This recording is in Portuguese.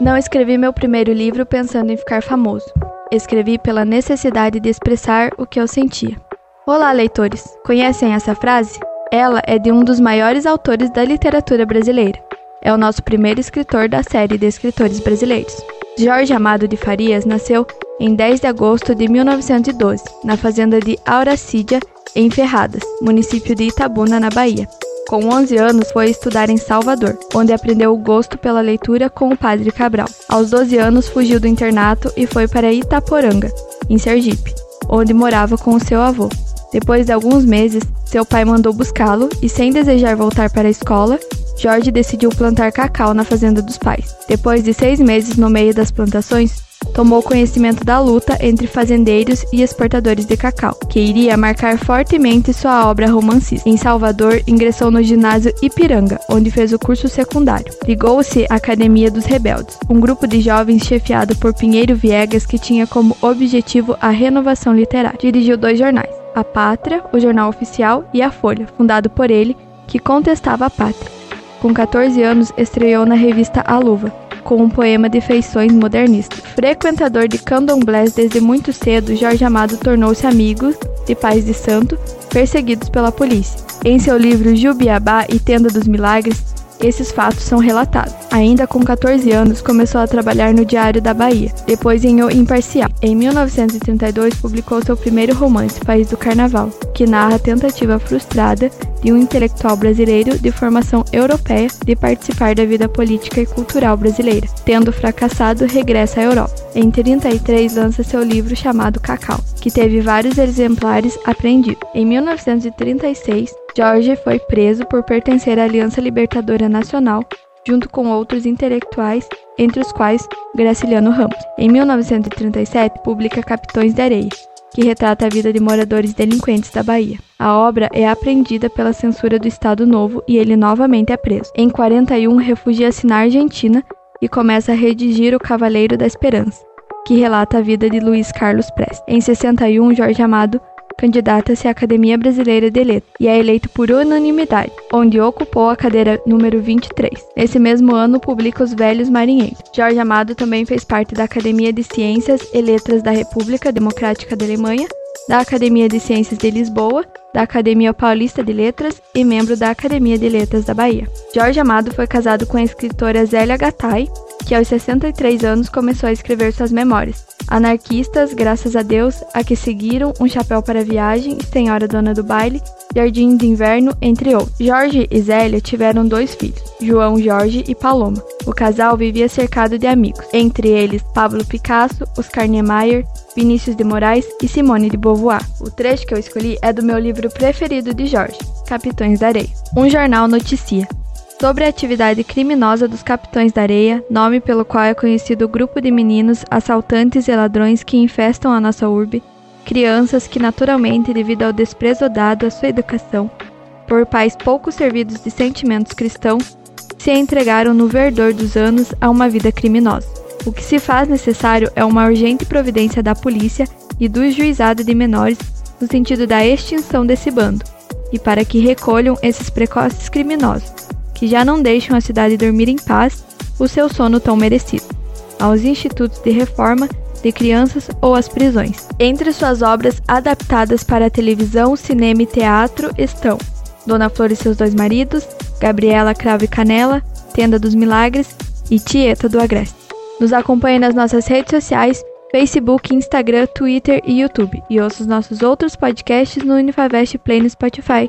Não escrevi meu primeiro livro pensando em ficar famoso. Escrevi pela necessidade de expressar o que eu sentia. Olá, leitores! Conhecem essa frase? Ela é de um dos maiores autores da literatura brasileira. É o nosso primeiro escritor da série de escritores brasileiros. Jorge Amado de Farias nasceu em 10 de agosto de 1912, na fazenda de Auracídia, em Ferradas, município de Itabuna, na Bahia. Com 11 anos, foi estudar em Salvador, onde aprendeu o gosto pela leitura com o padre Cabral. Aos 12 anos, fugiu do internato e foi para Itaporanga, em Sergipe, onde morava com o seu avô. Depois de alguns meses, seu pai mandou buscá-lo e, sem desejar voltar para a escola, Jorge decidiu plantar cacau na fazenda dos pais. Depois de seis meses no meio das plantações, tomou conhecimento da luta entre fazendeiros e exportadores de cacau, que iria marcar fortemente sua obra romancista. Em Salvador, ingressou no ginásio Ipiranga, onde fez o curso secundário. Ligou-se à Academia dos Rebeldes, um grupo de jovens chefiado por Pinheiro Viegas que tinha como objetivo a renovação literária. Dirigiu dois jornais, A Pátria, o jornal oficial, e A Folha, fundado por ele, que contestava a pátria. Com 14 anos, estreou na revista A Luva, com um poema de feições modernistas. Frequentador de candomblés desde muito cedo, Jorge Amado tornou-se amigo de pais de santo perseguidos pela polícia. Em seu livro Jubiabá e Tenda dos Milagres, esses fatos são relatados. Ainda com 14 anos, começou a trabalhar no Diário da Bahia, depois em O Imparcial. Em 1932, publicou seu primeiro romance, País do Carnaval, que narra a tentativa frustrada de um intelectual brasileiro de formação europeia de participar da vida política e cultural brasileira. Tendo fracassado, regressa à Europa. Em 33, lança seu livro chamado Cacau, que teve vários exemplares apreendidos. Em 1936, Jorge foi preso por pertencer à Aliança Libertadora Nacional, junto com outros intelectuais, entre os quais Graciliano Ramos. Em 1937, publica Capitões de Areia, que retrata a vida de moradores delinquentes da Bahia. A obra é apreendida pela censura do Estado Novo e ele novamente é preso. Em 41, refugia-se na Argentina e começa a redigir O Cavaleiro da Esperança, que relata a vida de Luiz Carlos Prestes. Em 61, Jorge Amado candidata-se à Academia Brasileira de Letras e é eleito por unanimidade, onde ocupou a cadeira número 23. Nesse mesmo ano, publica Os Velhos Marinheiros. Jorge Amado também fez parte da Academia de Ciências e Letras da República Democrática da Alemanha, da Academia de Ciências de Lisboa, da Academia Paulista de Letras e membro da Academia de Letras da Bahia. Jorge Amado foi casado com a escritora Zélia Gattai, que aos 63 anos começou a escrever suas memórias. Anarquistas, graças a Deus, a que seguiram Um Chapéu para a Viagem, Senhora Dona do Baile, Jardim de Inverno, entre outros. Jorge e Zélia tiveram dois filhos, João Jorge e Paloma. O casal vivia cercado de amigos, entre eles Pablo Picasso, Oscar Niemeyer, Vinícius de Moraes e Simone de Beauvoir. O trecho que eu escolhi é do meu livro preferido de Jorge, Capitões da Areia. Um jornal noticia sobre a atividade criminosa dos Capitões da Areia, nome pelo qual é conhecido o grupo de meninos assaltantes e ladrões que infestam a nossa urbe, crianças que, naturalmente, devido ao desprezo dado à sua educação, por pais pouco servidos de sentimentos cristãos, se entregaram no verdor dos anos a uma vida criminosa. O que se faz necessário é uma urgente providência da polícia e do juizado de menores no sentido da extinção desse bando, e para que recolham esses precoces criminosos, que já não deixam a cidade dormir em paz o seu sono tão merecido, aos institutos de reforma de crianças ou às prisões. Entre suas obras adaptadas para televisão, cinema e teatro estão Dona Flor e seus dois maridos, Gabriela Cravo e Canela, Tenda dos Milagres e Tieta do Agreste. Nos acompanhe nas nossas redes sociais, Facebook, Instagram, Twitter e YouTube. E ouça os nossos outros podcasts no Unifavest Play no Spotify.